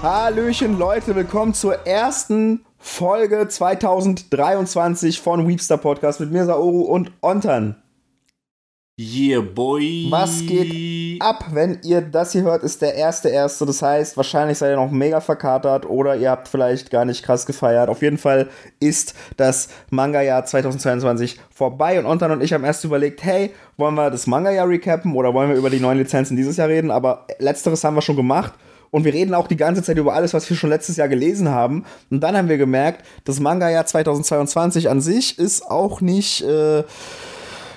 Hallöchen Leute, willkommen zur ersten Folge 2023 von Weepster Podcast mit mir Saoru und Ontan. Yeah, boy. Was geht ab, wenn ihr das hier hört, ist der erste erste. Das heißt, wahrscheinlich seid ihr noch mega verkatert oder ihr habt vielleicht gar nicht krass gefeiert. Auf jeden Fall ist das Manga-Jahr 2022 vorbei und Ontan und ich haben erst überlegt, hey, wollen wir das Manga-Jahr recappen oder wollen wir über die neuen Lizenzen dieses Jahr reden? Aber letzteres haben wir schon gemacht. Und wir reden auch die ganze Zeit über alles, was wir schon letztes Jahr gelesen haben. Und dann haben wir gemerkt, das Manga-Jahr 2022 an sich ist auch nicht, äh,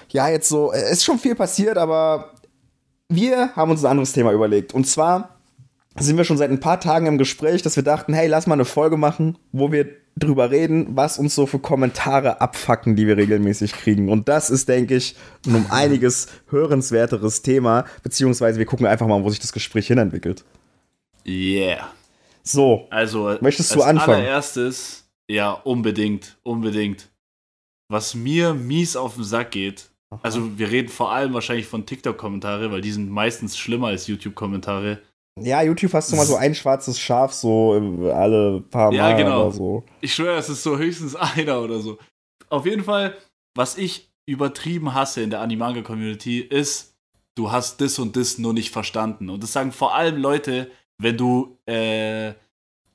ja, jetzt so, es ist schon viel passiert, aber wir haben uns ein anderes Thema überlegt. Und zwar sind wir schon seit ein paar Tagen im Gespräch, dass wir dachten, hey, lass mal eine Folge machen, wo wir drüber reden, was uns so für Kommentare abfacken, die wir regelmäßig kriegen. Und das ist, denke ich, ein um einiges hörenswerteres Thema, beziehungsweise wir gucken einfach mal, wo sich das Gespräch hinentwickelt. Yeah. So. Also, möchtest du anfangen? allererstes, ja, unbedingt, unbedingt. Was mir mies auf den Sack geht, also wir reden vor allem wahrscheinlich von TikTok-Kommentare, weil die sind meistens schlimmer als YouTube-Kommentare. Ja, YouTube hast du mal so ein schwarzes Schaf so alle paar Mal ja, genau. oder so. Ich schwöre, es ist so höchstens einer oder so. Auf jeden Fall, was ich übertrieben hasse in der Animanga-Community ist, du hast das und das nur nicht verstanden. Und das sagen vor allem Leute, wenn du äh,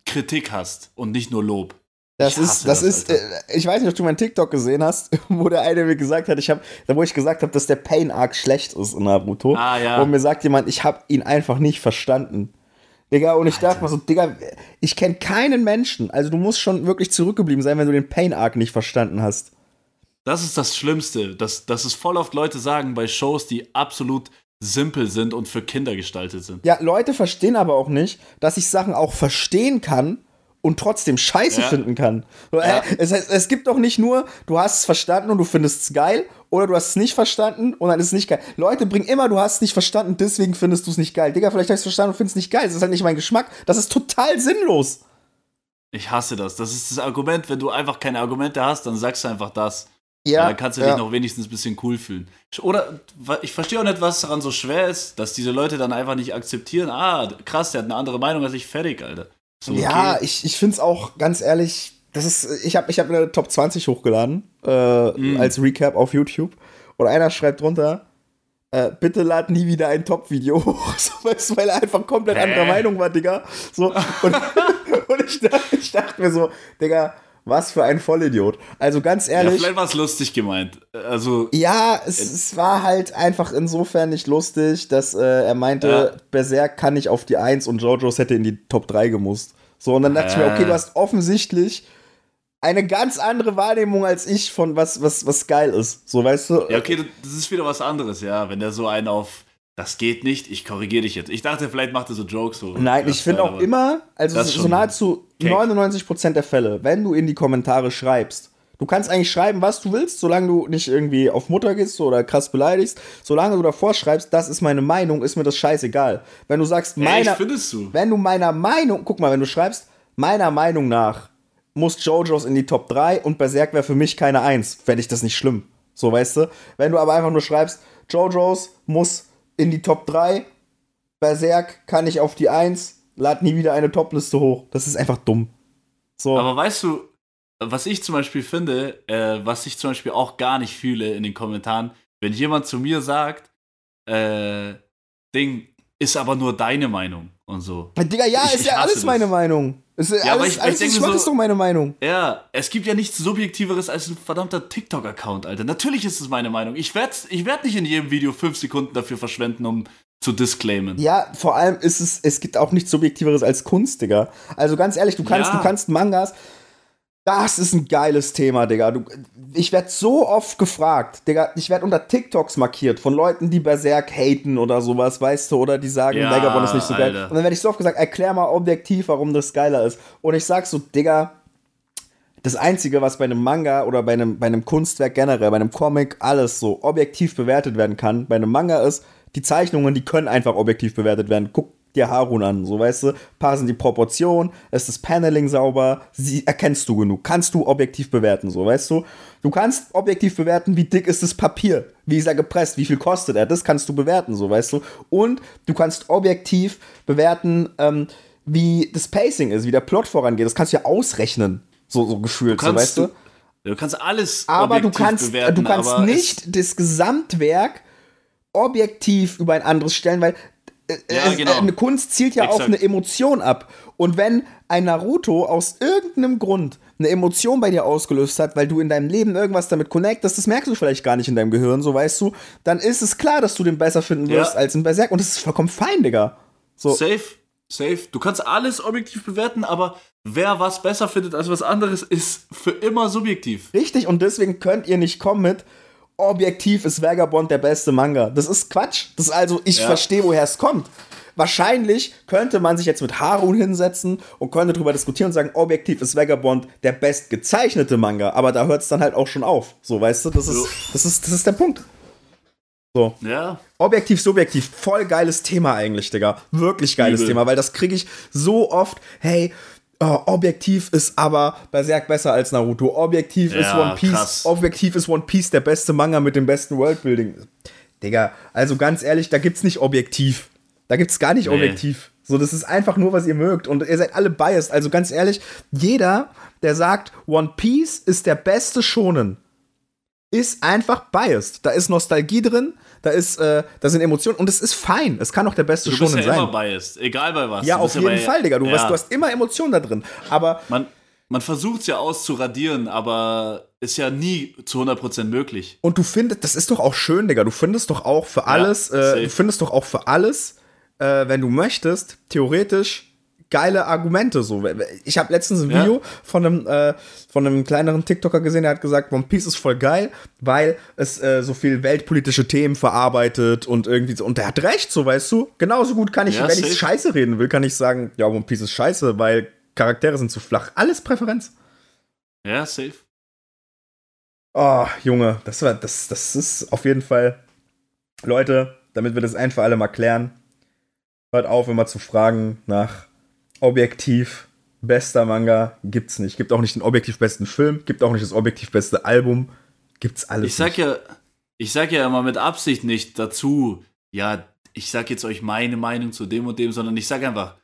Kritik hast und nicht nur Lob. Das ist, das, das ist, äh, ich weiß nicht, ob du mein TikTok gesehen hast, wo der eine mir gesagt hat, ich habe, da wo ich gesagt habe, dass der Pain Arc schlecht ist in Naruto. Ah, ja. Und mir sagt jemand, ich habe ihn einfach nicht verstanden. Digga, und ich Alter. dachte mal so, Digga, ich kenne keinen Menschen. Also du musst schon wirklich zurückgeblieben sein, wenn du den Pain Arc nicht verstanden hast. Das ist das Schlimmste, dass, dass es voll oft Leute sagen bei Shows, die absolut simpel sind und für Kinder gestaltet sind. Ja, Leute verstehen aber auch nicht, dass ich Sachen auch verstehen kann und trotzdem scheiße ja. finden kann. Ja. Es, es, gibt doch nicht nur, du hast es verstanden und du findest es geil, oder du hast es nicht verstanden und dann ist es nicht geil. Leute bringen immer, du hast es nicht verstanden, deswegen findest du es nicht geil. Digga, vielleicht hast du es verstanden und findest es nicht geil. Das ist halt nicht mein Geschmack. Das ist total sinnlos. Ich hasse das. Das ist das Argument, wenn du einfach keine Argumente hast, dann sagst du einfach das. Ja. Dann kannst du ja. dich noch wenigstens ein bisschen cool fühlen. Oder ich verstehe auch nicht, was daran so schwer ist, dass diese Leute dann einfach nicht akzeptieren, ah, krass, der hat eine andere Meinung als ich, fertig, Alter. So, okay. Ja, ich, ich finde es auch ganz ehrlich, das ist, ich habe ich hab eine Top 20 hochgeladen äh, mm. als Recap auf YouTube und einer schreibt drunter, äh, bitte lad nie wieder ein Top-Video hoch, so, weil er einfach komplett anderer Meinung war, Digga. So, und, und ich, dachte, ich dachte mir so, Digga, was für ein Vollidiot. Also ganz ehrlich. Ja, vielleicht war es lustig gemeint. Also. Ja, es, es, war halt einfach insofern nicht lustig, dass äh, er meinte, ja. Berserk kann nicht auf die 1 und JoJo's hätte in die Top 3 gemusst. So, und dann dachte äh. ich mir, okay, du hast offensichtlich eine ganz andere Wahrnehmung als ich von was, was, was geil ist. So, weißt du? Ja, okay, das ist wieder was anderes, ja. Wenn der so einen auf das geht nicht, ich korrigiere dich jetzt. Ich dachte, vielleicht macht er so Jokes. So Nein, ich finde auch immer, also so nahezu Cake. 99% der Fälle, wenn du in die Kommentare schreibst, du kannst eigentlich schreiben, was du willst, solange du nicht irgendwie auf Mutter gehst oder krass beleidigst, solange du davor schreibst, das ist meine Meinung, ist mir das scheißegal. Wenn du sagst, meiner, Ey, findest du? wenn du meiner Meinung, guck mal, wenn du schreibst, meiner Meinung nach muss JoJo's in die Top 3 und Berserk wäre für mich keine 1, fände ich das nicht schlimm. So, weißt du? Wenn du aber einfach nur schreibst, JoJo's muss in die Top 3. Berserk kann ich auf die 1, lad nie wieder eine Topliste hoch. Das ist einfach dumm. So. Aber weißt du, was ich zum Beispiel finde, äh, was ich zum Beispiel auch gar nicht fühle in den Kommentaren, wenn jemand zu mir sagt, äh, Ding, ist aber nur deine Meinung und so. Digga, ja, ich, ist ja alles das. meine Meinung. Ist ja, alles, ich, alles, ich denke so, ist doch meine Meinung. Ja, es gibt ja nichts Subjektiveres als ein verdammter TikTok-Account, Alter. Natürlich ist es meine Meinung. Ich werde ich werd nicht in jedem Video fünf Sekunden dafür verschwenden, um zu disclaimen. Ja, vor allem ist es, es gibt auch nichts Subjektiveres als Kunst, Digga. Also ganz ehrlich, du kannst, ja. du kannst Mangas, das ist ein geiles Thema, Digga. Du, ich werde so oft gefragt, Digga. Ich werde unter TikToks markiert von Leuten, die Berserk haten oder sowas, weißt du, oder die sagen, ja, Vagabond ist nicht so geil. Alter. Und dann werde ich so oft gesagt, erklär mal objektiv, warum das geiler ist. Und ich sag so, Digga, das Einzige, was bei einem Manga oder bei einem, bei einem Kunstwerk generell, bei einem Comic, alles so objektiv bewertet werden kann, bei einem Manga ist, die Zeichnungen, die können einfach objektiv bewertet werden. Guck dir Harun an, so weißt du, passen die Proportionen, ist das Paneling sauber, sie erkennst du genug, kannst du objektiv bewerten, so weißt du. Du kannst objektiv bewerten, wie dick ist das Papier, wie ist er gepresst, wie viel kostet er, das kannst du bewerten, so weißt du. Und du kannst objektiv bewerten, ähm, wie das Pacing ist, wie der Plot vorangeht. Das kannst du ja ausrechnen, so, so gefühlt, so, weißt du? Du kannst alles aber du kannst, bewerten, du kannst nicht das Gesamtwerk objektiv über ein anderes stellen, weil ja, genau. eine Kunst zielt ja Exakt. auf eine Emotion ab. Und wenn ein Naruto aus irgendeinem Grund eine Emotion bei dir ausgelöst hat, weil du in deinem Leben irgendwas damit connectest, das merkst du vielleicht gar nicht in deinem Gehirn, so weißt du, dann ist es klar, dass du den besser finden wirst ja. als ein Berserk. Und das ist vollkommen fein, Digga. So. Safe, safe. Du kannst alles objektiv bewerten, aber wer was besser findet als was anderes, ist für immer subjektiv. Richtig, und deswegen könnt ihr nicht kommen mit, objektiv ist Vagabond der beste Manga. Das ist Quatsch. Das ist also, ich ja. verstehe, woher es kommt. Wahrscheinlich könnte man sich jetzt mit Harun hinsetzen und könnte darüber diskutieren und sagen, objektiv ist Vagabond der bestgezeichnete Manga, aber da hört es dann halt auch schon auf. So, weißt du, das ist, das ist, das ist der Punkt. So. Ja. Objektiv, subjektiv, voll geiles Thema eigentlich, Digga. Wirklich geiles Übel. Thema, weil das kriege ich so oft. Hey, Oh, objektiv ist aber Berserk besser als Naruto. Objektiv ja, ist One Piece. Krass. Objektiv ist One Piece der beste Manga mit dem besten Worldbuilding. Digga, also ganz ehrlich, da gibt's nicht objektiv. Da gibt's gar nicht nee. objektiv. So, das ist einfach nur, was ihr mögt. Und ihr seid alle biased. Also ganz ehrlich, jeder, der sagt, One Piece ist der beste Shonen, ist einfach biased. Da ist Nostalgie drin, da ist, äh, da sind Emotionen und es ist fein. Es kann auch der beste du bist ja sein. immer biased, egal bei was. Ja, auf jeden ja Fall, Digga. Du, ja. weißt, du hast immer Emotionen da drin. Aber man, man versucht es ja auszuradieren, aber ist ja nie zu 100% möglich. Und du findest, das ist doch auch schön, Digga. Du findest doch auch für alles, ja, äh, du findest doch auch für alles, äh, wenn du möchtest, theoretisch geile Argumente. So. Ich habe letztens ein Video ja. von, einem, äh, von einem kleineren TikToker gesehen, der hat gesagt, One Piece ist voll geil, weil es äh, so viel weltpolitische Themen verarbeitet und irgendwie so. Und der hat recht, so weißt du. Genauso gut kann ich, ja, wenn ich scheiße reden will, kann ich sagen, ja, One Piece ist scheiße, weil Charaktere sind zu flach. Alles Präferenz. Ja, safe. Oh, Junge, das war, das, das ist auf jeden Fall. Leute, damit wir das ein für alle mal klären, hört auf, immer zu fragen nach objektiv bester Manga gibt's nicht. Gibt auch nicht den objektiv besten Film, gibt auch nicht das objektiv beste Album, gibt's alles ich sag nicht. Ja, ich sag ja immer mit Absicht nicht dazu, ja, ich sag jetzt euch meine Meinung zu dem und dem, sondern ich sag einfach,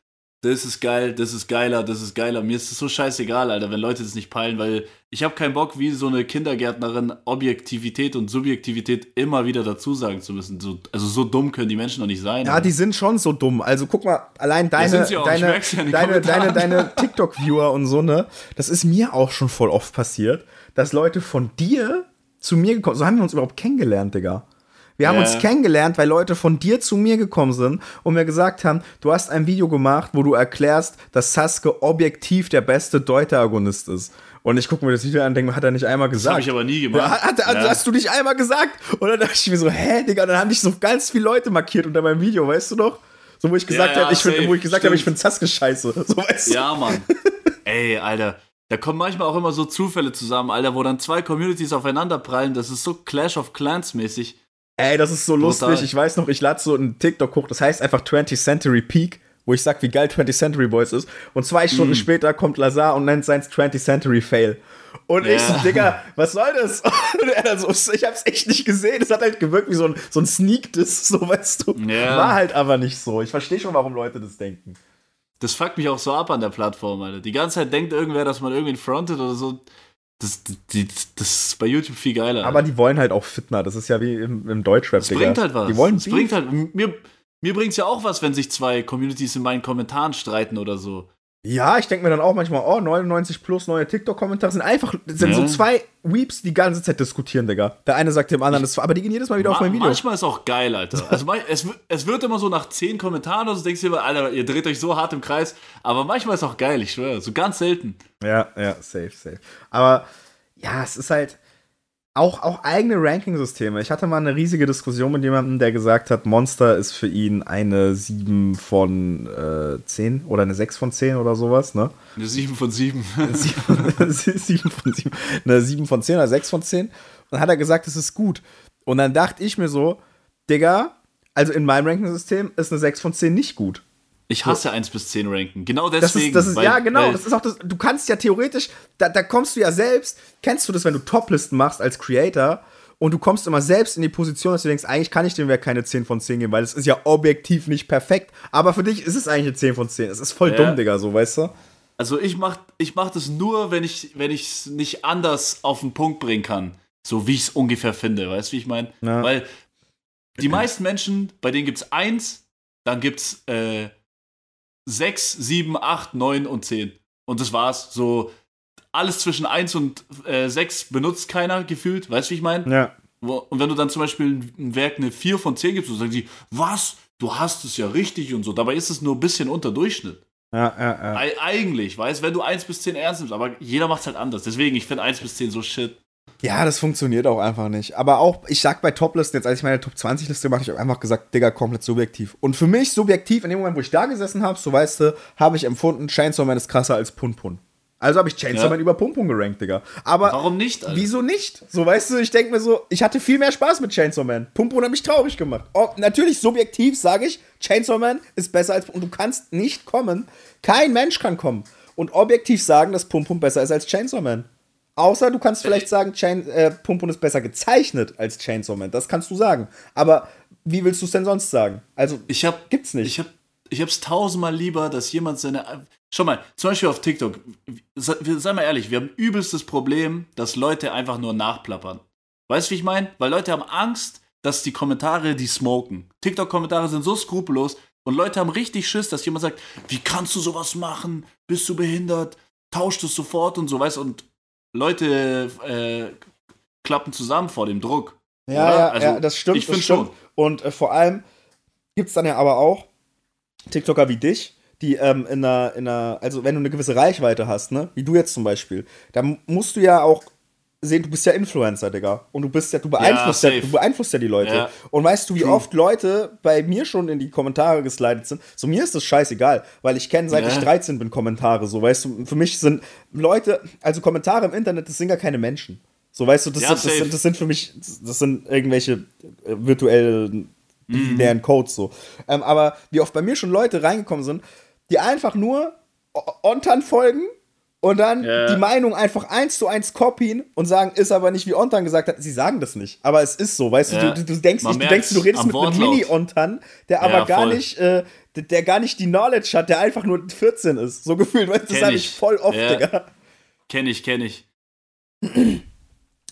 das ist geil, das ist geiler, das ist geiler. Mir ist es so scheißegal, Alter, wenn Leute das nicht peilen, weil ich habe keinen Bock, wie so eine Kindergärtnerin Objektivität und Subjektivität immer wieder dazu sagen zu müssen. So, also so dumm können die Menschen doch nicht sein. Ja, Alter. die sind schon so dumm. Also guck mal, allein deine, ja, deine, ja deine, deine, deine TikTok-Viewer und so, ne? Das ist mir auch schon voll oft passiert, dass Leute von dir zu mir gekommen sind. So haben wir uns überhaupt kennengelernt, Digga. Wir haben yeah. uns kennengelernt, weil Leute von dir zu mir gekommen sind und mir gesagt haben, du hast ein Video gemacht, wo du erklärst, dass Sasuke objektiv der beste Deuter-Agonist ist. Und ich gucke mir das Video an und denke, hat er nicht einmal gesagt. Das habe ich aber nie gemacht. Ja, hat, hat, ja. Hast du nicht einmal gesagt? Und dann dachte ich mir so, hä, Digga, dann haben dich so ganz viele Leute markiert unter meinem Video, weißt du noch? So, wo ich gesagt ja, habe, ich find, wo ich gesagt habe, ich finde Sasuke scheiße. So, weißt du? Ja, Mann. Ey, Alter. Da kommen manchmal auch immer so Zufälle zusammen, Alter, wo dann zwei Communities aufeinander prallen. Das ist so Clash of Clans mäßig. Ey, das ist so Total. lustig. Ich weiß noch, ich lade so einen TikTok hoch, das heißt einfach 20th Century Peak, wo ich sag, wie geil 20th Century Boys ist. Und zwei Stunden mm. später kommt Lazar und nennt seins 20th Century Fail. Und ja. ich so, Digga, was soll das? Und er dann so, ich hab's echt nicht gesehen. Es hat halt gewirkt wie so ein, so ein Sneak-Diss, so weißt du. Ja. War halt aber nicht so. Ich verstehe schon, warum Leute das denken. Das fuckt mich auch so ab an der Plattform, Alter. Die ganze Zeit denkt irgendwer, dass man irgendwie frontet oder so. Das, die, das ist bei YouTube viel geiler. Aber die wollen halt auch Fitner. Das ist ja wie im, im Deutschrap, Das bringt halt was. Die wollen das bringt halt. Mir, mir bringt es ja auch was, wenn sich zwei Communities in meinen Kommentaren streiten oder so. Ja, ich denke mir dann auch manchmal, oh, 99 plus neue TikTok-Kommentare sind einfach, sind ja. so zwei Weeps die ganze Zeit diskutieren, Digga. Der eine sagt dem anderen, das, aber die gehen jedes Mal wieder Ma auf mein Video. Manchmal ist auch geil, Alter. Also es, es wird immer so nach 10 Kommentaren oder so, denkst du immer, Alter, ihr dreht euch so hart im Kreis. Aber manchmal ist auch geil, ich schwöre. So ganz selten. Ja, ja, safe, safe. Aber ja, es ist halt, auch, auch eigene Ranking-Systeme. Ich hatte mal eine riesige Diskussion mit jemandem, der gesagt hat, Monster ist für ihn eine 7 von äh, 10 oder eine 6 von 10 oder sowas, ne? Eine 7 von 7. 7 von 7. Eine 7 von 10 oder 6 von 10. Und dann hat er gesagt, es ist gut. Und dann dachte ich mir so, Digga, also in meinem Ranking-System ist eine 6 von 10 nicht gut. Ich hasse so. 1 bis 10 ranken. Genau deswegen. Das ist, das ist ja, genau. Das ist auch das, du kannst ja theoretisch, da, da kommst du ja selbst, kennst du das, wenn du Toplisten machst als Creator und du kommst immer selbst in die Position, dass du denkst, eigentlich kann ich dem Werk keine 10 von 10 geben, weil es ist ja objektiv nicht perfekt. Aber für dich ist es eigentlich eine 10 von 10. Es ist voll ja. dumm, Digga, so, weißt du? Also ich mach, ich mach das nur, wenn ich wenn es nicht anders auf den Punkt bringen kann. So wie ich es ungefähr finde, weißt du, wie ich meine? Weil die meisten Menschen, bei denen gibt es 1, dann gibt es äh, 6, 7, 8, 9 und 10. Und das war's. So alles zwischen 1 und äh, 6 benutzt keiner gefühlt, weißt du, wie ich meine? Ja. Und wenn du dann zum Beispiel ein Werk eine 4 von 10 gibst, dann sagen die, was? Du hast es ja richtig und so. Dabei ist es nur ein bisschen unter Durchschnitt. Ja, ja, ja. Eigentlich, weißt du, wenn du 1 bis 10 ernst nimmst, aber jeder macht es halt anders. Deswegen, ich finde 1 bis 10 so shit. Ja, das funktioniert auch einfach nicht. Aber auch, ich sag bei Toplisten, jetzt als ich meine Top 20 Liste habe, ich einfach gesagt, Digga, komplett subjektiv. Und für mich subjektiv, in dem Moment, wo ich da gesessen habe, so weißt du, habe ich empfunden, Chainsaw Man ist krasser als Pun Pun. Also habe ich Chainsaw ja. Man über Pum Pum gerankt, Digga. Aber warum nicht? Alter? Wieso nicht? So, weißt du, ich denke mir so, ich hatte viel mehr Spaß mit Chainsaw Man. Pum Pum hat mich traurig gemacht. Oh, natürlich subjektiv sage ich, Chainsaw Man ist besser als und du kannst nicht kommen. Kein Mensch kann kommen und objektiv sagen, dass Pum Pum besser ist als Chainsaw Man. Außer du kannst vielleicht sagen, Chain, äh, Pum Pum ist besser gezeichnet als Chainsaw Man. Das kannst du sagen. Aber wie willst du es denn sonst sagen? Also, ich hab, gibt's nicht. Ich hab, ich hab's tausendmal lieber, dass jemand seine Schau mal, zum Beispiel auf TikTok, sei mal ehrlich, wir haben übelstes Problem, dass Leute einfach nur nachplappern. Weißt du, wie ich meine? Weil Leute haben Angst, dass die Kommentare die smoken. TikTok-Kommentare sind so skrupellos und Leute haben richtig Schiss, dass jemand sagt, wie kannst du sowas machen? Bist du behindert? Tauscht es sofort und so, weißt Und Leute äh, klappen zusammen vor dem Druck. Ja, ja, also, ja, das stimmt. Ich finde schon. Und äh, vor allem gibt es dann ja aber auch TikToker wie dich, die ähm, in, einer, in einer, also wenn du eine gewisse Reichweite hast, ne, wie du jetzt zum Beispiel, dann musst du ja auch sehen, du bist ja Influencer, Digga. Und du bist ja, du beeinflusst ja, ja du beeinflusst ja die Leute. Ja. Und weißt du, wie True. oft Leute bei mir schon in die Kommentare geslidet sind? So, mir ist das scheißegal, weil ich kenne, seit ich 13 bin, Kommentare. So, weißt du, für mich sind Leute, also Kommentare im Internet, das sind gar keine Menschen. So, weißt du, das, sind, das, sind, das sind für mich, das sind irgendwelche äh, virtuellen binären mhm. Codes so. Ähm, aber wie oft bei mir schon Leute reingekommen sind, die einfach nur Ontan folgen und dann yeah. die Meinung einfach eins zu eins copyen und sagen, ist aber nicht wie Ontan gesagt hat. Sie sagen das nicht, aber es ist so, weißt yeah. du, du, du denkst nicht, du denkst, du redest mit einem Mini-Ontan, der ja, aber gar voll. nicht, äh, der gar nicht die Knowledge hat, der einfach nur 14 ist. So gefühlt, weißt du, das habe ich voll oft, ja. Digga. Kenn ich, kenn ich.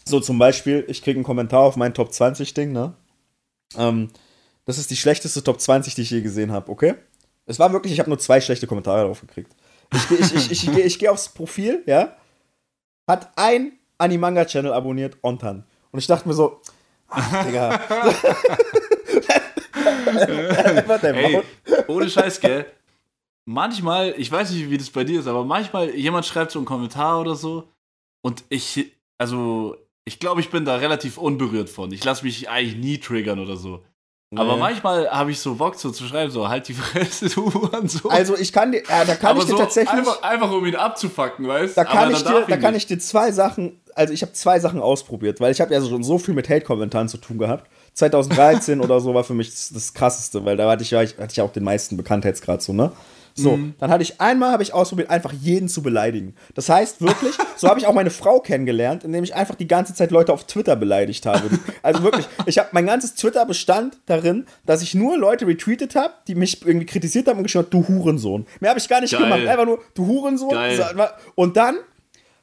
So zum Beispiel, ich kriege einen Kommentar auf mein Top 20 Ding, ne? Ähm, das ist die schlechteste Top 20, die ich je gesehen habe, okay? Es war wirklich, ich habe nur zwei schlechte Kommentare darauf gekriegt. Ich, ich, ich, ich, ich, ich gehe aufs Profil, ja. Hat ein Animanga-Channel abonniert, Ontan. Und ich dachte mir so, ach, Digga. Ey, ohne Scheiß, gell? Manchmal, ich weiß nicht, wie das bei dir ist, aber manchmal, jemand schreibt so einen Kommentar oder so und ich, also, ich glaube, ich bin da relativ unberührt von. Ich lasse mich eigentlich nie triggern oder so. Nee. Aber manchmal habe ich so Bock so zu schreiben, so halt die Fresse, du und so. Also ich kann dir, ja, da kann Aber ich dir so tatsächlich. Einfach, einfach um ihn abzufacken, weißt du? Da, kann ich, dir, da kann ich dir zwei Sachen, also ich habe zwei Sachen ausprobiert, weil ich habe ja schon so viel mit Hate-Kommentaren zu tun gehabt. 2013 oder so war für mich das, das krasseste, weil da hatte ich ja hatte ich auch den meisten Bekanntheitsgrad so, ne? So, mhm. dann hatte ich einmal habe ich ausprobiert, einfach jeden zu beleidigen. Das heißt wirklich, so habe ich auch meine Frau kennengelernt, indem ich einfach die ganze Zeit Leute auf Twitter beleidigt habe. Also wirklich, ich habe mein ganzes Twitter bestand darin, dass ich nur Leute retweetet habe, die mich irgendwie kritisiert haben und geschrieben haben, du Hurensohn. Mehr habe ich gar nicht Geil. gemacht, einfach nur du Hurensohn. Geil. Und dann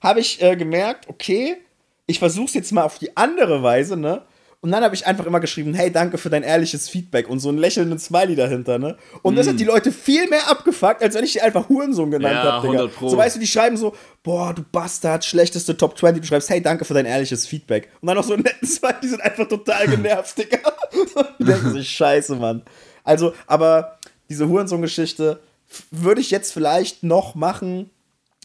habe ich äh, gemerkt, okay, ich versuche es jetzt mal auf die andere Weise, ne? Und dann habe ich einfach immer geschrieben, hey, danke für dein ehrliches Feedback und so einen lächelnden Smiley dahinter, ne? Und mm. das hat die Leute viel mehr abgefuckt, als wenn ich die einfach Hurensohn genannt ja, habe, Digga. So weißt du, die schreiben so, boah, du Bastard, schlechteste Top 20. Du schreibst, hey, danke für dein ehrliches Feedback. Und dann noch so einen netten Smiley, die sind einfach total genervt, Digga. die denken sich, scheiße, Mann. Also, aber diese Hurensohn-Geschichte würde ich jetzt vielleicht noch machen,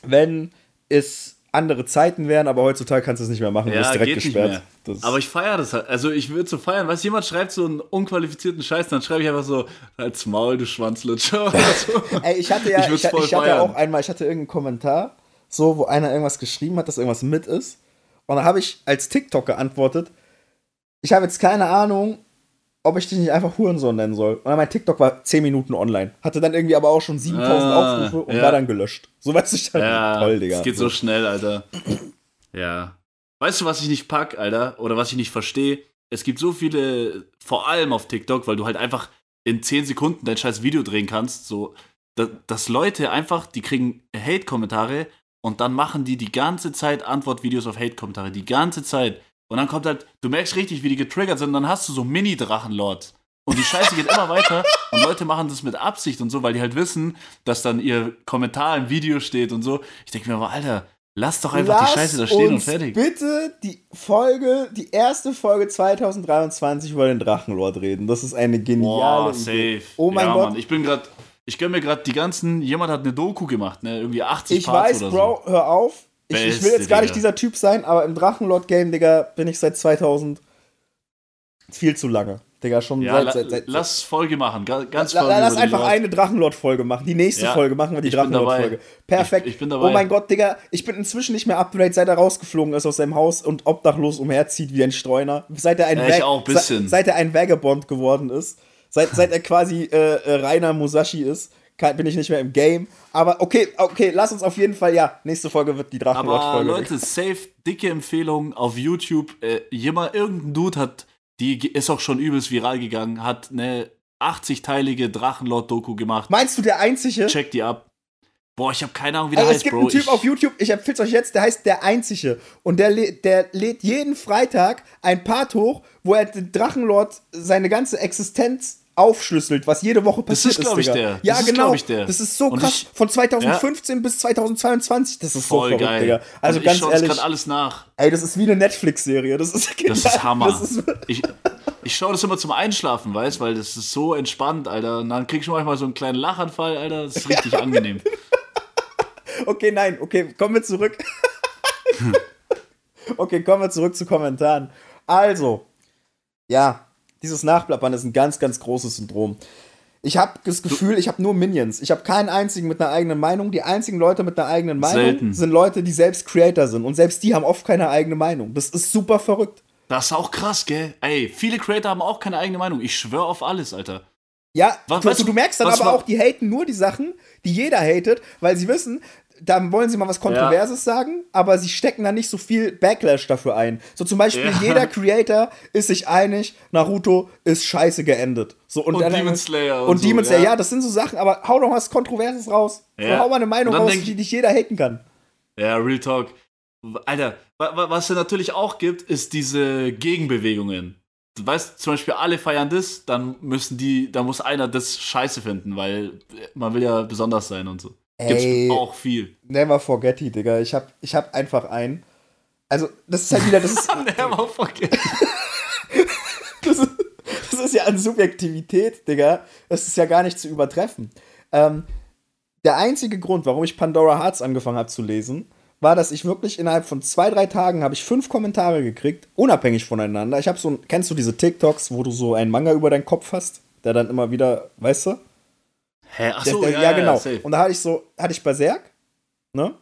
wenn es andere Zeiten wären, aber heutzutage kannst du es nicht mehr machen, ja, du bist direkt gesperrt. Aber ich feiere das halt. Also ich würde so feiern, weißt jemand schreibt so einen unqualifizierten Scheiß, dann schreibe ich einfach so, als Maul, du Schwanzlutscher oder so. Ey, ich hatte ja, ich, ich, ich hatte auch einmal, ich hatte irgendeinen Kommentar, so, wo einer irgendwas geschrieben hat, dass irgendwas mit ist. Und da habe ich als TikTok geantwortet, ich habe jetzt keine Ahnung, ob ich dich nicht einfach Hurensohn nennen soll. Und mein TikTok war 10 Minuten online. Hatte dann irgendwie aber auch schon 7000 ah, Aufrufe und ja. war dann gelöscht. So weißt du, halt ja, toll, Digga. Es geht so schnell, Alter. ja. Weißt du, was ich nicht pack, Alter? Oder was ich nicht verstehe? Es gibt so viele, vor allem auf TikTok, weil du halt einfach in 10 Sekunden dein scheiß Video drehen kannst, so, dass Leute einfach, die kriegen Hate-Kommentare und dann machen die die ganze Zeit Antwortvideos auf Hate-Kommentare, die ganze Zeit. Und dann kommt halt, du merkst richtig, wie die getriggert sind, und dann hast du so Mini-Drachenlords. Und die Scheiße geht immer weiter und Leute machen das mit Absicht und so, weil die halt wissen, dass dann ihr Kommentar im Video steht und so. Ich denke mir aber, Alter, lass doch einfach lass die Scheiße da stehen und fertig. Bitte die Folge, die erste Folge 2023 über den Drachenlord reden. Das ist eine geniale Boah, safe. Oh mein ja, Gott. Mann, ich bin gerade ich gönne mir gerade die ganzen, jemand hat eine Doku gemacht, ne? Irgendwie 80 ich Parts weiß, oder Bro, so. hör auf. Ich, ich will jetzt gar nicht dieser Typ sein, aber im Drachenlord-Game, Digga, bin ich seit 2000 viel zu lange. Digga, schon ja, seit, seit, seit, Lass Folge machen, ganz Folge. Lass einfach Lord. eine Drachenlord-Folge machen. Die nächste ja, Folge machen wir die Drachenlord-Folge. Perfekt. Ich, ich, bin dabei. Oh mein Gott, Digga, ich bin inzwischen nicht mehr up-to-date, seit er rausgeflogen ist aus seinem Haus und obdachlos umherzieht wie ein Streuner. Seit er ein, ja, ich auch, bisschen. seit er ein Vagabond geworden ist. Seit, seit er quasi äh, äh, Rainer Musashi ist bin ich nicht mehr im Game. Aber okay, okay, lass uns auf jeden Fall, ja, nächste Folge wird die Drachenlord-Folge. Aber Leute, safe, dicke Empfehlung auf YouTube. Äh, jemand, irgendein Dude hat, die ist auch schon übelst viral gegangen, hat eine 80-teilige Drachenlord-Doku gemacht. Meinst du der einzige? Check die ab. Boah, ich habe keine Ahnung, wie der also heißt, Bro. Es gibt einen Typ ich auf YouTube, ich empfehle es euch jetzt, der heißt Der Einzige. Und der, der lädt jeden Freitag ein Part hoch, wo er den Drachenlord seine ganze Existenz aufschlüsselt, was jede Woche passiert ist. Das ist, glaube ich, der. Ja, das genau. Ist, das ist so krass. Ich, Von 2015 ja? bis 2022. Das ist Voll so verrückt, geil. Digga. Also und ganz ich ehrlich. gerade alles nach. Ey, das ist wie eine Netflix-Serie. Das ist, das ist Hammer. Das ist ich, ich schaue das immer zum Einschlafen, weißt weil das ist so entspannt, Alter. Und dann krieg ich manchmal so einen kleinen Lachanfall, Alter. Das ist richtig angenehm. okay, nein, okay, kommen wir zurück. okay, kommen wir zurück zu Kommentaren. Also, ja, dieses Nachplappern ist ein ganz, ganz großes Syndrom. Ich habe das Gefühl, ich habe nur Minions. Ich habe keinen einzigen mit einer eigenen Meinung. Die einzigen Leute mit einer eigenen Meinung Selten. sind Leute, die selbst Creator sind. Und selbst die haben oft keine eigene Meinung. Das ist super verrückt. Das ist auch krass, gell? Ey, viele Creator haben auch keine eigene Meinung. Ich schwöre auf alles, Alter. Ja, was, du, du, merkst dann aber auch, die haten nur die Sachen, die jeder hatet, weil sie wissen, da wollen sie mal was Kontroverses ja. sagen, aber sie stecken da nicht so viel Backlash dafür ein. So zum Beispiel, ja. jeder Creator ist sich einig, Naruto ist scheiße geendet. So, und, und dann, Demon Slayer. Und, und so, Demon Slayer, ja. ja. das sind so Sachen, aber hau doch was Kontroverses raus. Ja. hau mal eine Meinung raus, die nicht jeder haten kann. Ja, Real Talk. Alter, was es natürlich auch gibt, ist diese Gegenbewegungen. Du weißt, zum Beispiel alle feiern das, dann müssen die, da muss einer das scheiße finden, weil man will ja besonders sein und so. Ey, Gibt's auch viel. Never forget it, Digga. Ich hab, ich hab einfach einen. Also, das ist halt wieder, das ist. never forget das, ist, das ist ja an Subjektivität, Digga. Das ist ja gar nicht zu übertreffen. Ähm, der einzige Grund, warum ich Pandora Hearts angefangen habe zu lesen, war, dass ich wirklich innerhalb von zwei, drei Tagen habe ich fünf Kommentare gekriegt, unabhängig voneinander. Ich habe so, kennst du diese TikToks, wo du so einen Manga über deinen Kopf hast, der dann immer wieder, weißt du? Hä? Achso, der, der, ja, ja, genau. Ja, und da hatte ich so, hatte ich Berserk, ne?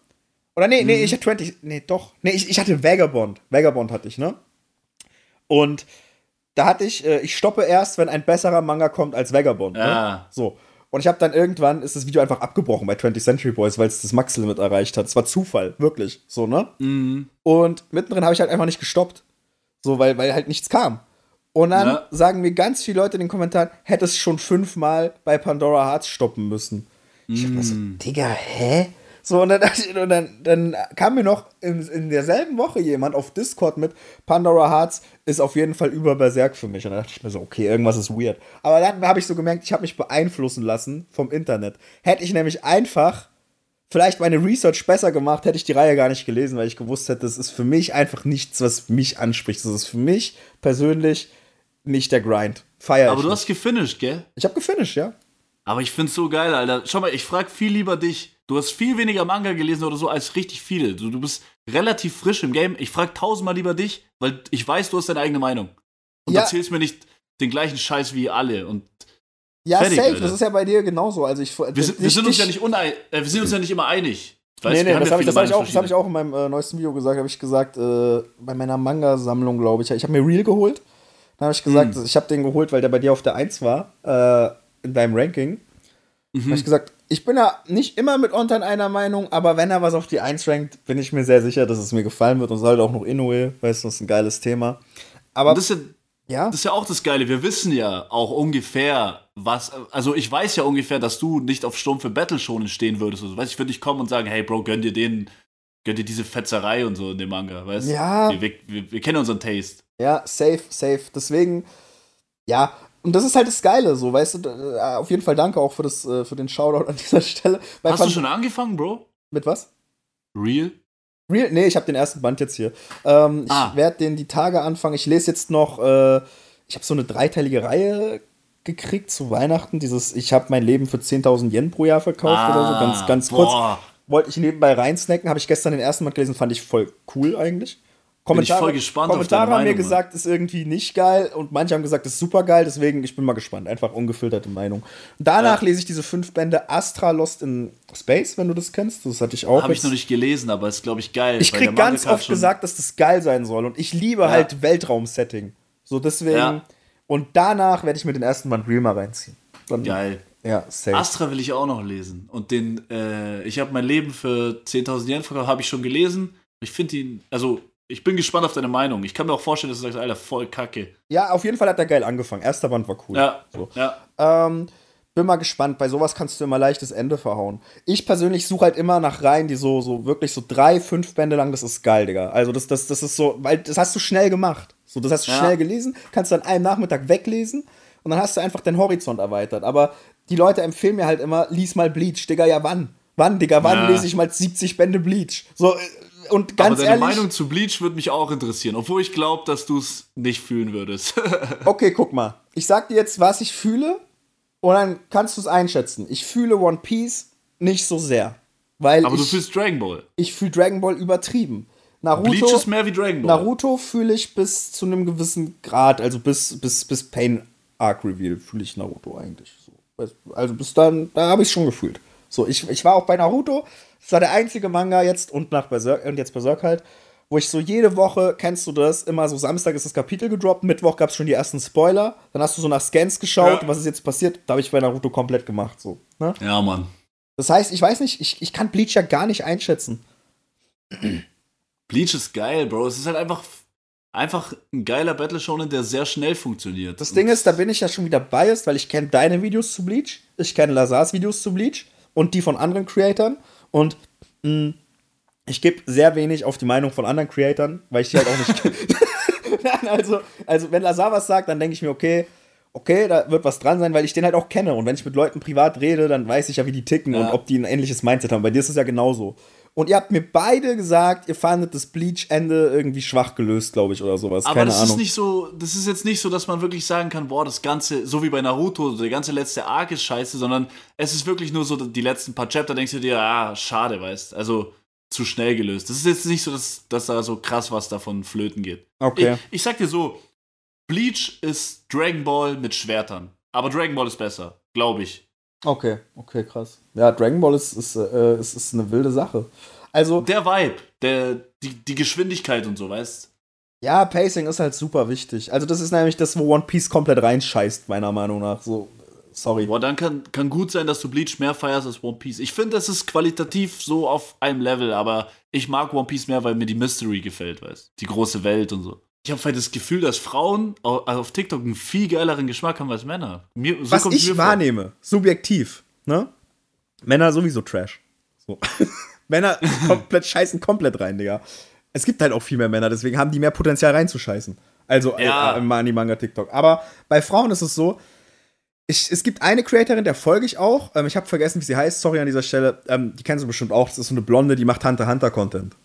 Oder nee, nee, mhm. ich hatte 20, nee, doch. Nee, ich, ich hatte Vagabond. Vagabond hatte ich, ne? Und da hatte ich, äh, ich stoppe erst, wenn ein besserer Manga kommt als Vagabond. Ne? Ja. So. Und ich habe dann irgendwann, ist das Video einfach abgebrochen bei 20th Century Boys, weil es das Max-Limit erreicht hat. Es war Zufall, wirklich. So, ne? Mhm. Und mittendrin habe ich halt einfach nicht gestoppt. So, weil, weil halt nichts kam. Und dann ja. sagen mir ganz viele Leute in den Kommentaren, hätte es schon fünfmal bei Pandora Hearts stoppen müssen. Ich hab mir so, mm. Digga, hä? So, und dann, und dann, dann kam mir noch in, in derselben Woche jemand auf Discord mit, Pandora Hearts ist auf jeden Fall über Berserk für mich. Und dann dachte ich mir so, okay, irgendwas ist weird. Aber dann habe ich so gemerkt, ich habe mich beeinflussen lassen vom Internet. Hätte ich nämlich einfach vielleicht meine Research besser gemacht, hätte ich die Reihe gar nicht gelesen, weil ich gewusst hätte, das ist für mich einfach nichts, was mich anspricht. Das ist für mich persönlich nicht der Grind. Feier Aber du hast gefinisht, gell? Ich habe gefinisht, ja. Aber ich find's so geil, Alter. Schau mal, ich frag viel lieber dich. Du hast viel weniger Manga gelesen oder so als richtig viele. Du, du bist relativ frisch im Game. Ich frag tausendmal lieber dich, weil ich weiß, du hast deine eigene Meinung. Und ja. erzählst mir nicht den gleichen Scheiß wie alle. Und ja, fertig, safe. Alter. Das ist ja bei dir genauso. Also ich, wir, sind, wir sind uns ja nicht unein, äh, wir sind uns ja nicht immer einig. Weißt, nee, nee, das habe ich, hab ich, auch, hab ich auch in meinem äh, neuesten Video gesagt. Habe ich gesagt, äh, bei meiner Manga-Sammlung, glaube ich. Ich habe mir Real geholt. Dann habe ich gesagt, hm. ich habe den geholt, weil der bei dir auf der 1 war, äh, in deinem Ranking. Mhm. Habe ich gesagt, ich bin ja nicht immer mit Ontan einer Meinung, aber wenn er was auf die 1 rankt, bin ich mir sehr sicher, dass es mir gefallen wird und es halt auch noch Inoue, weißt du, das ist ein geiles Thema. Aber das ist ja, ja, das ist ja auch das Geile. Wir wissen ja auch ungefähr, was. Also, ich weiß ja ungefähr, dass du nicht auf stumpfe Battle schon stehen würdest. Also, weißt, ich würde nicht kommen und sagen, hey, Bro, gönn dir den, gönn dir diese Fetzerei und so in dem Manga, weißt du? Ja. Wir, wir, wir kennen unseren Taste. Ja, safe, safe. Deswegen, ja, und das ist halt das Geile, so, weißt du, äh, auf jeden Fall danke auch für, das, äh, für den Shoutout an dieser Stelle. Weil Hast du schon angefangen, Bro? Mit was? Real? Real? Nee, ich habe den ersten Band jetzt hier. Ähm, ah. Ich werde den die Tage anfangen. Ich lese jetzt noch, äh, ich habe so eine dreiteilige Reihe gekriegt zu Weihnachten. Dieses, ich habe mein Leben für 10.000 Yen pro Jahr verkauft ah, oder so, ganz, ganz kurz. Wollte ich nebenbei reinsnacken, habe ich gestern den ersten Band gelesen, fand ich voll cool eigentlich. Kommentare, bin ich voll gespannt Kommentare haben mir gesagt, ist irgendwie nicht geil und manche haben gesagt, ist super geil, deswegen ich bin mal gespannt. Einfach ungefilterte Meinung. Danach ja. lese ich diese fünf Bände Astra Lost in Space, wenn du das kennst. Das hatte ich auch. Habe ich noch nicht gelesen, aber ist, glaube ich, geil. Ich krieg ganz oft gesagt, dass das geil sein soll und ich liebe ja. halt Weltraum-Setting. So deswegen. Ja. Und danach werde ich mir den ersten Band Real mal reinziehen. Dann, geil. Ja, safe. Astra will ich auch noch lesen. Und den, äh, ich habe mein Leben für 10.000 Yen verkauft, habe ich schon gelesen. Ich finde ihn, also ich bin gespannt auf deine Meinung. Ich kann mir auch vorstellen, dass du sagst, Alter, voll kacke. Ja, auf jeden Fall hat er geil angefangen. Erster Band war cool. Ja. So. ja. Ähm, bin mal gespannt. Bei sowas kannst du immer leicht das Ende verhauen. Ich persönlich suche halt immer nach Reihen, die so, so wirklich so drei, fünf Bände lang, das ist geil, Digga. Also das, das, das ist so, weil das hast du schnell gemacht. So, das hast du ja. schnell gelesen, kannst du an einem Nachmittag weglesen und dann hast du einfach deinen Horizont erweitert. Aber die Leute empfehlen mir halt immer, lies mal Bleach, Digga, ja wann? Wann, Digga, wann ja. lese ich mal 70 Bände Bleach? So, äh, und ganz Aber deine ehrlich, Meinung zu Bleach würde mich auch interessieren, obwohl ich glaube, dass du es nicht fühlen würdest. okay, guck mal. Ich sag dir jetzt, was ich fühle und dann kannst du es einschätzen. Ich fühle One Piece nicht so sehr. Weil Aber ich, du fühlst Dragon Ball. Ich fühle Dragon Ball übertrieben. Naruto, Bleach ist mehr wie Dragon Ball. Naruto fühle ich bis zu einem gewissen Grad, also bis, bis, bis Pain Arc Reveal fühle ich Naruto eigentlich. So. Also bis dann, da habe ich es schon gefühlt. So, ich, ich war auch bei Naruto, das war der einzige Manga jetzt und nach Berserk und jetzt Berserk halt, wo ich so jede Woche, kennst du das, immer so Samstag ist das Kapitel gedroppt, Mittwoch gab es schon die ersten Spoiler, dann hast du so nach Scans geschaut, ja. was ist jetzt passiert, da habe ich bei Naruto komplett gemacht, so. Ne? Ja, Mann. Das heißt, ich weiß nicht, ich, ich kann Bleach ja gar nicht einschätzen. Bleach ist geil, Bro. Es ist halt einfach, einfach ein geiler Battle Shonen, der sehr schnell funktioniert. Das Ding ist, da bin ich ja schon wieder biased, weil ich kenne deine Videos zu Bleach, ich kenne Lazars Videos zu Bleach und die von anderen Creatoren. Und mh, mm, ich gebe sehr wenig auf die Meinung von anderen Creatoren, weil ich die halt auch nicht kenne. also, also, wenn Lazar was sagt, dann denke ich mir, okay, okay, da wird was dran sein, weil ich den halt auch kenne. Und wenn ich mit Leuten privat rede, dann weiß ich ja, wie die ticken ja. und ob die ein ähnliches Mindset haben. Bei dir ist es ja genauso. Und ihr habt mir beide gesagt, ihr fandet das Bleach-Ende irgendwie schwach gelöst, glaube ich, oder sowas. Aber Keine das Ahnung. ist nicht so, das ist jetzt nicht so, dass man wirklich sagen kann, boah, das Ganze, so wie bei Naruto, der ganze letzte Arc ist scheiße, sondern es ist wirklich nur so, die letzten paar Chapter denkst du dir, ah, schade, weißt Also zu schnell gelöst. Das ist jetzt nicht so, dass, dass da so krass was davon flöten geht. Okay. Ich, ich sag dir so, Bleach ist Dragon Ball mit Schwertern. Aber Dragon Ball ist besser, glaube ich. Okay, okay, krass. Ja, Dragon Ball ist, ist, äh, ist, ist eine wilde Sache. Also. Der Vibe, der, die, die Geschwindigkeit und so, weißt Ja, Pacing ist halt super wichtig. Also, das ist nämlich das, wo One Piece komplett reinscheißt, meiner Meinung nach. So, sorry. Boah, dann kann, kann gut sein, dass du Bleach mehr feierst als One Piece. Ich finde, das ist qualitativ so auf einem Level, aber ich mag One Piece mehr, weil mir die Mystery gefällt, weißt Die große Welt und so. Ich habe halt das Gefühl, dass Frauen auf TikTok einen viel geileren Geschmack haben als Männer. Mir, so Was ich wahrnehme, vor. subjektiv, ne? Männer sowieso Trash. So. Männer komplett scheißen komplett rein, Digga. Es gibt halt auch viel mehr Männer, deswegen haben die mehr Potenzial reinzuscheißen. Also ja. äh, im Manga TikTok. Aber bei Frauen ist es so, ich, es gibt eine Creatorin, der folge ich auch. Ähm, ich habe vergessen, wie sie heißt. Sorry an dieser Stelle. Ähm, die kennst du bestimmt auch. Das ist so eine Blonde, die macht Hunter Hunter Content.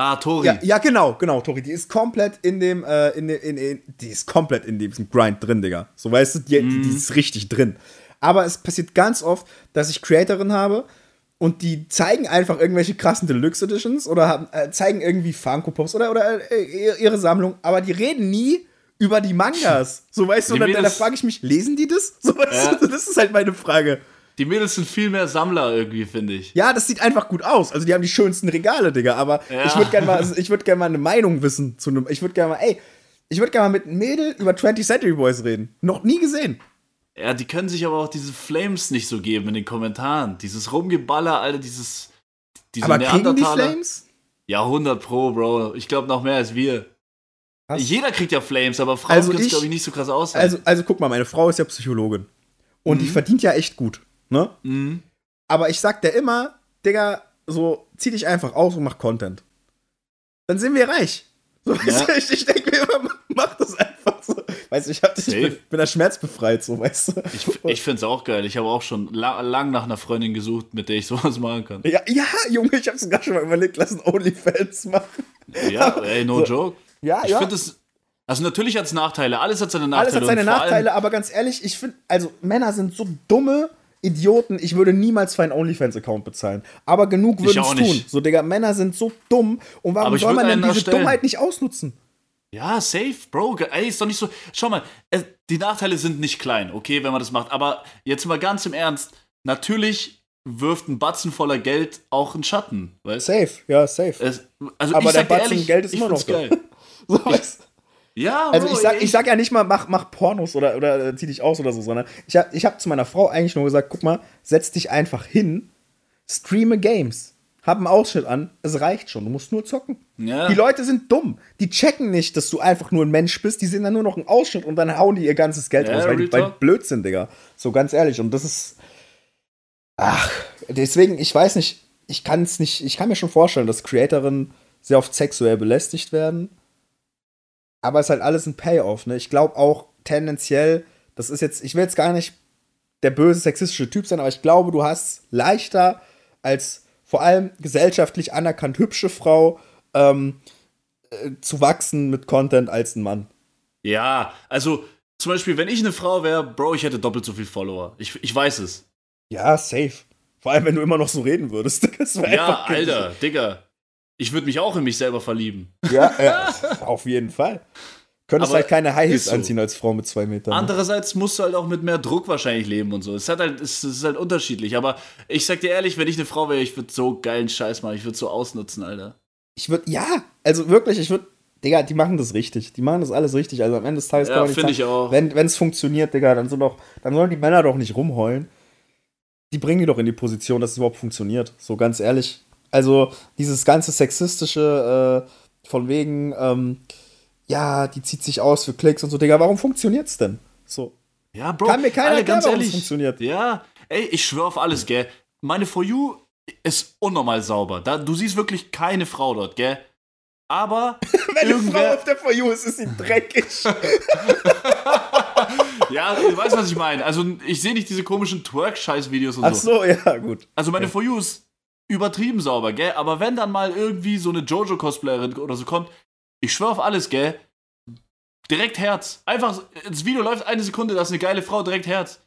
Ah, Tori. Ja, ja, genau, genau, Tori. Die ist komplett in dem, äh, in, in, in, die ist komplett in diesem Grind drin, Digga. So weißt du, die, mm. die, ist richtig drin. Aber es passiert ganz oft, dass ich Creatorin habe und die zeigen einfach irgendwelche krassen Deluxe Editions oder haben, äh, zeigen irgendwie Funko Pops oder, oder äh, ihre Sammlung, aber die reden nie über die Mangas. So weißt du, da, da frage ich mich, lesen die das? So weißt ja. du, das ist halt meine Frage. Die Mädels sind viel mehr Sammler irgendwie, finde ich. Ja, das sieht einfach gut aus. Also die haben die schönsten Regale, Digga. Aber ja. ich würde gerne mal, also ich würd mal eine Meinung wissen zu einem. Ich würde gerne mal, ey, ich würde gerne mal mit einem Mädel über 20th Century Boys reden. Noch nie gesehen. Ja, die können sich aber auch diese Flames nicht so geben in den Kommentaren. Dieses Rumgeballer, Alter, dieses. Diese aber kriegen die Flames? Ja, 100 Pro, Bro. Ich glaube noch mehr als wir. Was? Jeder kriegt ja Flames, aber Frauen also können es, glaube ich, nicht so krass aus. Also, also guck mal, meine Frau ist ja Psychologin. Und mhm. die verdient ja echt gut. Ne? Mhm. Aber ich sag dir immer, Digga, so zieh dich einfach aus und mach Content. Dann sind wir reich. So, ja. ich, ich denke mir immer, mach das einfach so. Weißt du, ich, hab, ich bin, bin da schmerzbefreit, so, weißt du. Ich, ich finde es auch geil. Ich habe auch schon la lang nach einer Freundin gesucht, mit der ich sowas machen kann. Ja, ja Junge, ich habe sogar schon mal überlegt, lass einen Onlyfans machen. Ja, ey, no so. joke. Ja, ich ja. finde es. Also natürlich hat es Nachteile, alles hat seine Nachteile. Alles hat seine Nachteile, aber ganz ehrlich, ich finde, also Männer sind so dumme Idioten, ich würde niemals für einen OnlyFans-Account bezahlen. Aber genug würden es tun. So, Digga, Männer sind so dumm. Und warum soll man denn diese erstellen. Dummheit nicht ausnutzen? Ja, safe, Bro. Ey, ist doch nicht so. Schau mal, die Nachteile sind nicht klein, okay, wenn man das macht. Aber jetzt mal ganz im Ernst. Natürlich wirft ein Batzen voller Geld auch einen Schatten, weißt Safe, ja, safe. Es, also aber der Batzen ehrlich, Geld ist immer noch geil. so, weißt ja, also ich sag, ich sag ja nicht mal, mach, mach Pornos oder, oder zieh dich aus oder so, sondern ich habe ich hab zu meiner Frau eigentlich nur gesagt, guck mal, setz dich einfach hin, streame Games, hab einen Ausschnitt an, es reicht schon, du musst nur zocken. Ja. Die Leute sind dumm, die checken nicht, dass du einfach nur ein Mensch bist, die sehen dann nur noch einen Ausschnitt und dann hauen die ihr ganzes Geld ja, raus, weil die, weil die Blödsinn, Digga. So ganz ehrlich, und das ist, ach, deswegen, ich weiß nicht, ich kann es nicht, ich kann mir schon vorstellen, dass Creatorinnen sehr oft sexuell belästigt werden aber es ist halt alles ein Payoff, ne? Ich glaube auch tendenziell, das ist jetzt, ich will jetzt gar nicht der böse sexistische Typ sein, aber ich glaube, du hast leichter als vor allem gesellschaftlich anerkannt hübsche Frau ähm, äh, zu wachsen mit Content als ein Mann. Ja, also zum Beispiel, wenn ich eine Frau wäre, Bro, ich hätte doppelt so viel Follower. Ich, ich weiß es. Ja, safe. Vor allem, wenn du immer noch so reden würdest. ja, Alter, Digga. Ich würde mich auch in mich selber verlieben. Ja, ja auf jeden Fall. Könntest halt keine High Heels so. anziehen als Frau mit zwei Metern. Ne? Andererseits musst du halt auch mit mehr Druck wahrscheinlich leben und so. Es, hat halt, es, ist halt unterschiedlich. Aber ich sag dir ehrlich, wenn ich eine Frau wäre, ich würde so geilen Scheiß machen. Ich würde so ausnutzen, Alter. Ich würde, ja, also wirklich, ich würde, Digga, die machen das richtig. Die machen das alles richtig. Also am Ende des Tages ja, kann man nicht sagen, ich auch. wenn es funktioniert, Digga, dann, so doch, dann sollen die Männer doch nicht rumheulen. Die bringen die doch in die Position, dass es überhaupt funktioniert. So ganz ehrlich. Also dieses ganze sexistische äh, von wegen, ähm, ja, die zieht sich aus für Klicks und so, Digga, warum funktioniert's denn? So. Ja, Bro, Kann mir keiner Alter, ganz ehrlich, funktioniert. Ja, ey, ich schwör auf alles, gell. Meine For You ist unnormal sauber. Da, du siehst wirklich keine Frau dort, gell. Aber. Wenn eine Frau auf der For You ist, ist sie dreckig. ja, du weißt, was ich meine. Also, ich sehe nicht diese komischen Twerk-Scheiß-Videos und Ach so. Ach so, ja, gut. Also, meine ja. For You ist übertrieben sauber, gell? Aber wenn dann mal irgendwie so eine Jojo-Cosplayerin oder so kommt, ich schwör auf alles, gell? Direkt Herz. Einfach, das Video läuft eine Sekunde, das ist eine geile Frau, direkt Herz.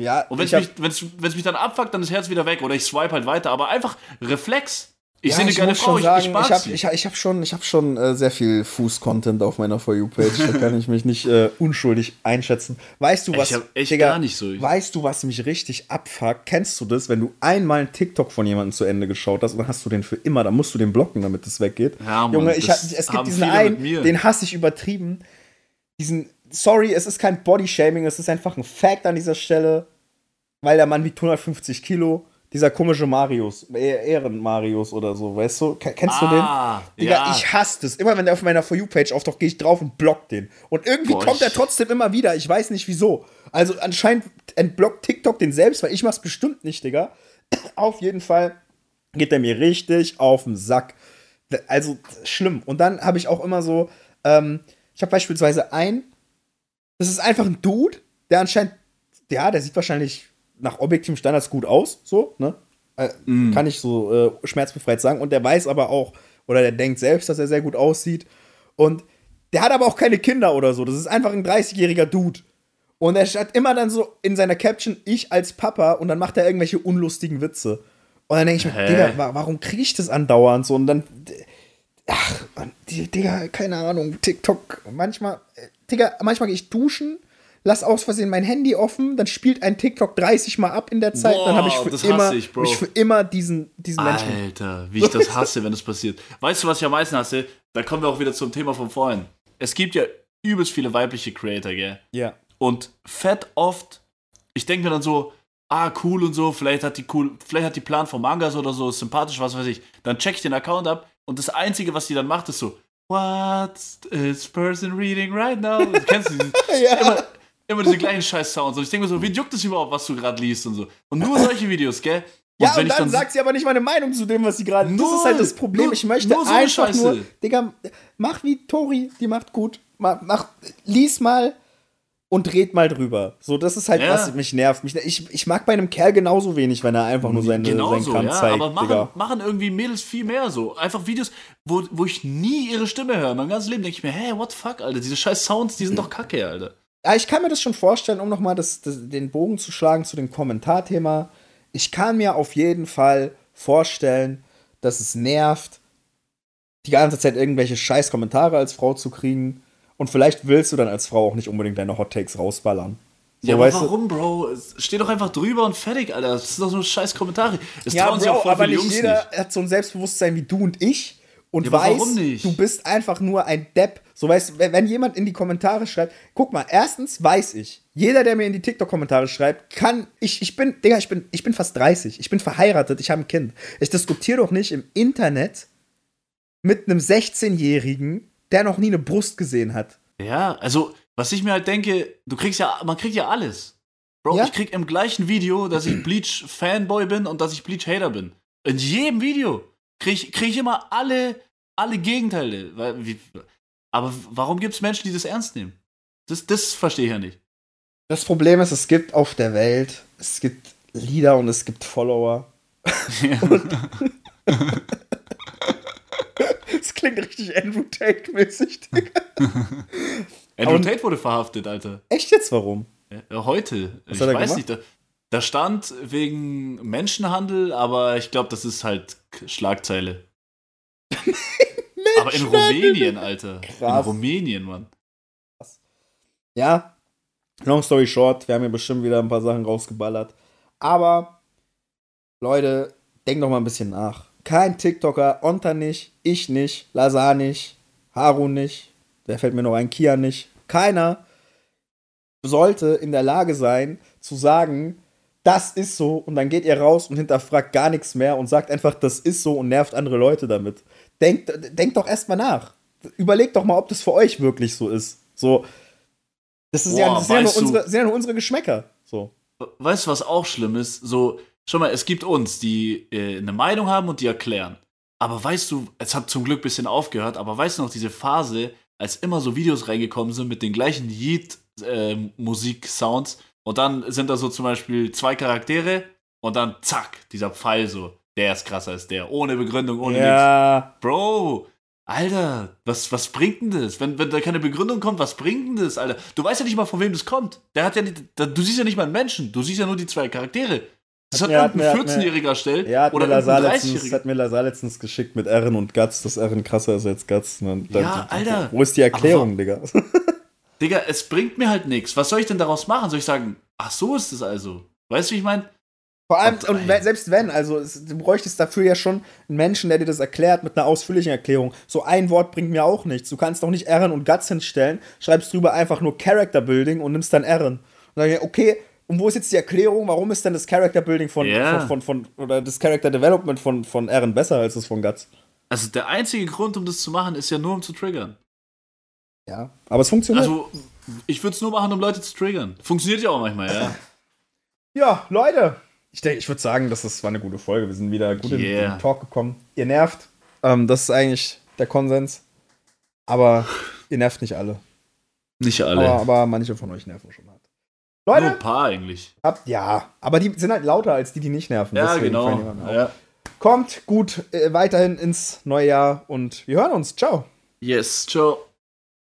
Ja, und wenn es mich, mich dann abfuckt, dann ist Herz wieder weg oder ich swipe halt weiter. Aber einfach Reflex. Ich ja, sehe eine geile Frau, sagen, ich, ich, ich habe ich, ich hab schon, ich hab schon äh, sehr viel Fuß-Content auf meiner For You-Page. da kann ich mich nicht äh, unschuldig einschätzen. Weißt du, was. Ich hab echt Digga, gar nicht so. Weißt du, was mich richtig abfuckt? Kennst du das, wenn du einmal einen TikTok von jemandem zu Ende geschaut hast und dann hast du den für immer, dann musst du den blocken, damit es weggeht. Ja, Mann, Junge, ich, es gibt diesen einen, den hasse ich übertrieben. Diesen, sorry, es ist kein Body-Shaming, es ist einfach ein Fact an dieser Stelle, weil der Mann wiegt 150 Kilo dieser komische Marius, Ehren-Marius oder so, weißt du? Kennst ah, du den? Ah, Digga, ja. ich hasse das. Immer wenn der auf meiner For You-Page auftaucht, gehe ich drauf und block den. Und irgendwie Boah, kommt er trotzdem immer wieder. Ich weiß nicht wieso. Also anscheinend entblockt TikTok den selbst, weil ich mach's bestimmt nicht, Digga. auf jeden Fall geht er mir richtig auf den Sack. Also schlimm. Und dann habe ich auch immer so, ähm, ich habe beispielsweise einen, das ist einfach ein Dude, der anscheinend, ja, der sieht wahrscheinlich nach objektiven Standards gut aus, so, ne? Mm. Kann ich so äh, schmerzbefreit sagen. Und der weiß aber auch, oder der denkt selbst, dass er sehr gut aussieht. Und der hat aber auch keine Kinder oder so. Das ist einfach ein 30-jähriger Dude. Und er hat immer dann so in seiner Caption, ich als Papa, und dann macht er irgendwelche unlustigen Witze. Und dann denke ich mir, Digga, warum kriege ich das andauernd so? Und dann, ach, Digga, keine Ahnung, TikTok, manchmal, äh, Digga, manchmal gehe ich duschen lass aus Versehen mein Handy offen, dann spielt ein TikTok 30 Mal ab in der Zeit, Boah, dann habe ich, für immer, ich, ich für immer diesen, diesen Menschen. Alter, wie ich das hasse, wenn das passiert. Weißt du, was ich am meisten hasse? Da kommen wir auch wieder zum Thema von vorhin. Es gibt ja übelst viele weibliche Creator, gell? Ja. Und fett oft ich denke mir dann so, ah, cool und so, vielleicht hat die cool, vielleicht hat die Plan von Mangas oder so, ist sympathisch, was weiß ich. Dann check ich den Account ab und das Einzige, was die dann macht, ist so, What's this person reading right now? Kennst du ja. immer, immer diese gleichen Scheiß-Sounds. Und ich denke mir so, wie juckt es überhaupt, was du gerade liest und so. Und nur solche Videos, gell? Und ja, und dann, dann sagt sie aber nicht meine Meinung zu dem, was sie gerade. Das ist halt das Problem. Nur, ich möchte nur so einfach nur, Digga, mach wie Tori, die macht gut. Mach, mach, lies mal und red mal drüber. So, das ist halt, ja. was mich nervt. Mich, ich, ich mag bei einem Kerl genauso wenig, wenn er einfach nur seine, genau seinen so, Kram ja, zeigt. Aber machen, machen irgendwie Mädels viel mehr so. Einfach Videos, wo, wo ich nie ihre Stimme höre. Mein ganzes Leben denke ich mir, hey, what the fuck, Alter? Diese scheiß Sounds, die sind doch kacke, Alter. Ja, ich kann mir das schon vorstellen, um nochmal das, das, den Bogen zu schlagen zu dem Kommentarthema ich kann mir auf jeden Fall vorstellen, dass es nervt, die ganze Zeit irgendwelche scheiß Kommentare als Frau zu kriegen. Und vielleicht willst du dann als Frau auch nicht unbedingt deine Hot Takes rausballern. So, ja, aber warum, du? Bro? Steh doch einfach drüber und fertig, Alter. Das sind doch so scheiß Kommentare. Es ja, trauen Bro, sich auch voll aber nicht Jungs jeder nicht. hat so ein Selbstbewusstsein wie du und ich und ja, weiß, du bist einfach nur ein Depp. So weißt, wenn jemand in die Kommentare schreibt, guck mal, erstens weiß ich, jeder, der mir in die TikTok-Kommentare schreibt, kann, ich, ich bin, Digga, ich bin, ich bin fast 30, ich bin verheiratet, ich habe ein Kind. Ich diskutiere doch nicht im Internet mit einem 16-Jährigen, der noch nie eine Brust gesehen hat. Ja, also, was ich mir halt denke, du kriegst ja, man kriegt ja alles. Bro, ja? ich krieg im gleichen Video, dass ich Bleach-Fanboy bin und dass ich Bleach-Hater bin. In jedem Video kriege krieg ich immer alle, alle Gegenteile. Aber warum gibt es Menschen, die das ernst nehmen? Das, das verstehe ich ja nicht. Das Problem ist, es gibt auf der Welt, es gibt Lieder und es gibt Follower. Ja. das klingt richtig Andrew Tate-mäßig, Andrew und Tate wurde verhaftet, Alter. Echt jetzt? Warum? Heute. Was ich weiß gemacht? nicht. Da, stand wegen Menschenhandel, aber ich glaube, das ist halt Schlagzeile. aber in Rumänien, Alter. Krass. In Rumänien, Mann. Ja, long story short, wir haben hier bestimmt wieder ein paar Sachen rausgeballert. Aber, Leute, denkt doch mal ein bisschen nach. Kein TikToker, Onta nicht, ich nicht, Lazar nicht, Haru nicht, wer fällt mir noch ein, Kia nicht. Keiner sollte in der Lage sein, zu sagen, das ist so und dann geht ihr raus und hinterfragt gar nichts mehr und sagt einfach, das ist so und nervt andere Leute damit. Denkt, denkt doch erstmal nach. Überlegt doch mal, ob das für euch wirklich so ist. So, das ist, Boah, ja, das sind, ja nur unsere, sind ja nur unsere Geschmäcker. So. Weißt du, was auch schlimm ist? So, schau mal, es gibt uns, die äh, eine Meinung haben und die erklären. Aber weißt du, es hat zum Glück ein bisschen aufgehört, aber weißt du noch, diese Phase, als immer so Videos reingekommen sind mit den gleichen Yeet-Musik-Sounds, äh, und dann sind da so zum Beispiel zwei Charaktere und dann zack, dieser Pfeil so. Der ist krasser als der. Ohne Begründung, ohne ja. nichts. Bro, Alter, was, was bringt denn das? Wenn, wenn da keine Begründung kommt, was bringt denn das, Alter? Du weißt ja nicht mal, von wem das kommt. Der hat ja nicht, du siehst ja nicht mal einen Menschen, du siehst ja nur die zwei Charaktere. Das hat, hat irgendein 14-Jähriger erstellt. Ja, hat oder mir 30 hat mir Lazar letztens geschickt mit Erin und Guts, dass Erin krasser ist als Guts. Ja, Alter. Wo ist die Erklärung, Digga? Digga, es bringt mir halt nichts. Was soll ich denn daraus machen? Soll ich sagen, ach so ist es also? Weißt du, wie ich meine? Vor allem, und, und selbst wenn, also du bräuchtest dafür ja schon einen Menschen, der dir das erklärt mit einer ausführlichen Erklärung. So ein Wort bringt mir auch nichts. Du kannst doch nicht Ehren und Guts hinstellen, schreibst drüber einfach nur Character Building und nimmst dann Ehren. Und dann, okay, und wo ist jetzt die Erklärung, warum ist denn das Character Building von, yeah. von, von, von, oder das Character Development von, von Ehren besser als das von Guts? Also der einzige Grund, um das zu machen, ist ja nur um zu triggern. Ja, aber es funktioniert. Also, ich würde es nur machen, um Leute zu triggern. Funktioniert ja auch manchmal, ja. ja, Leute. Ich denke, ich würde sagen, das war eine gute Folge. Wir sind wieder gut yeah. in den Talk gekommen. Ihr nervt. Ähm, das ist eigentlich der Konsens. Aber ihr nervt nicht alle. Nicht alle. Aber, aber manche von euch nerven schon hart. Leute. Nur ein paar eigentlich. Habt, ja, aber die sind halt lauter als die, die nicht nerven. Ja, genau. Ja. Kommt gut äh, weiterhin ins neue Jahr und wir hören uns. Ciao. Yes, ciao.